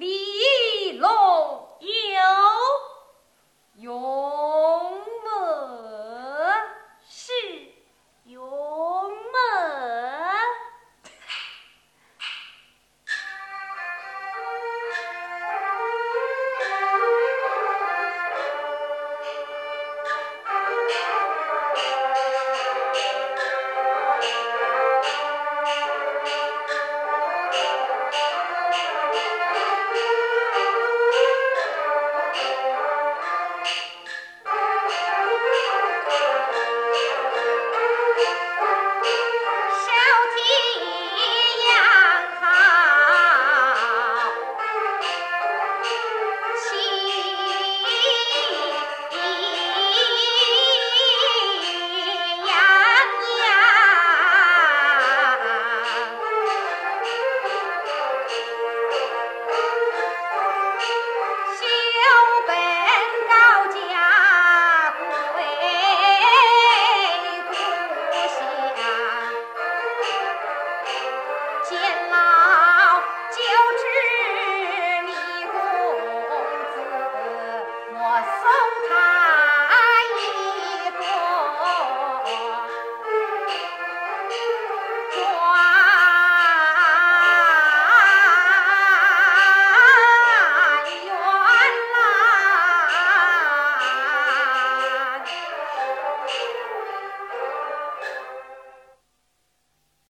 the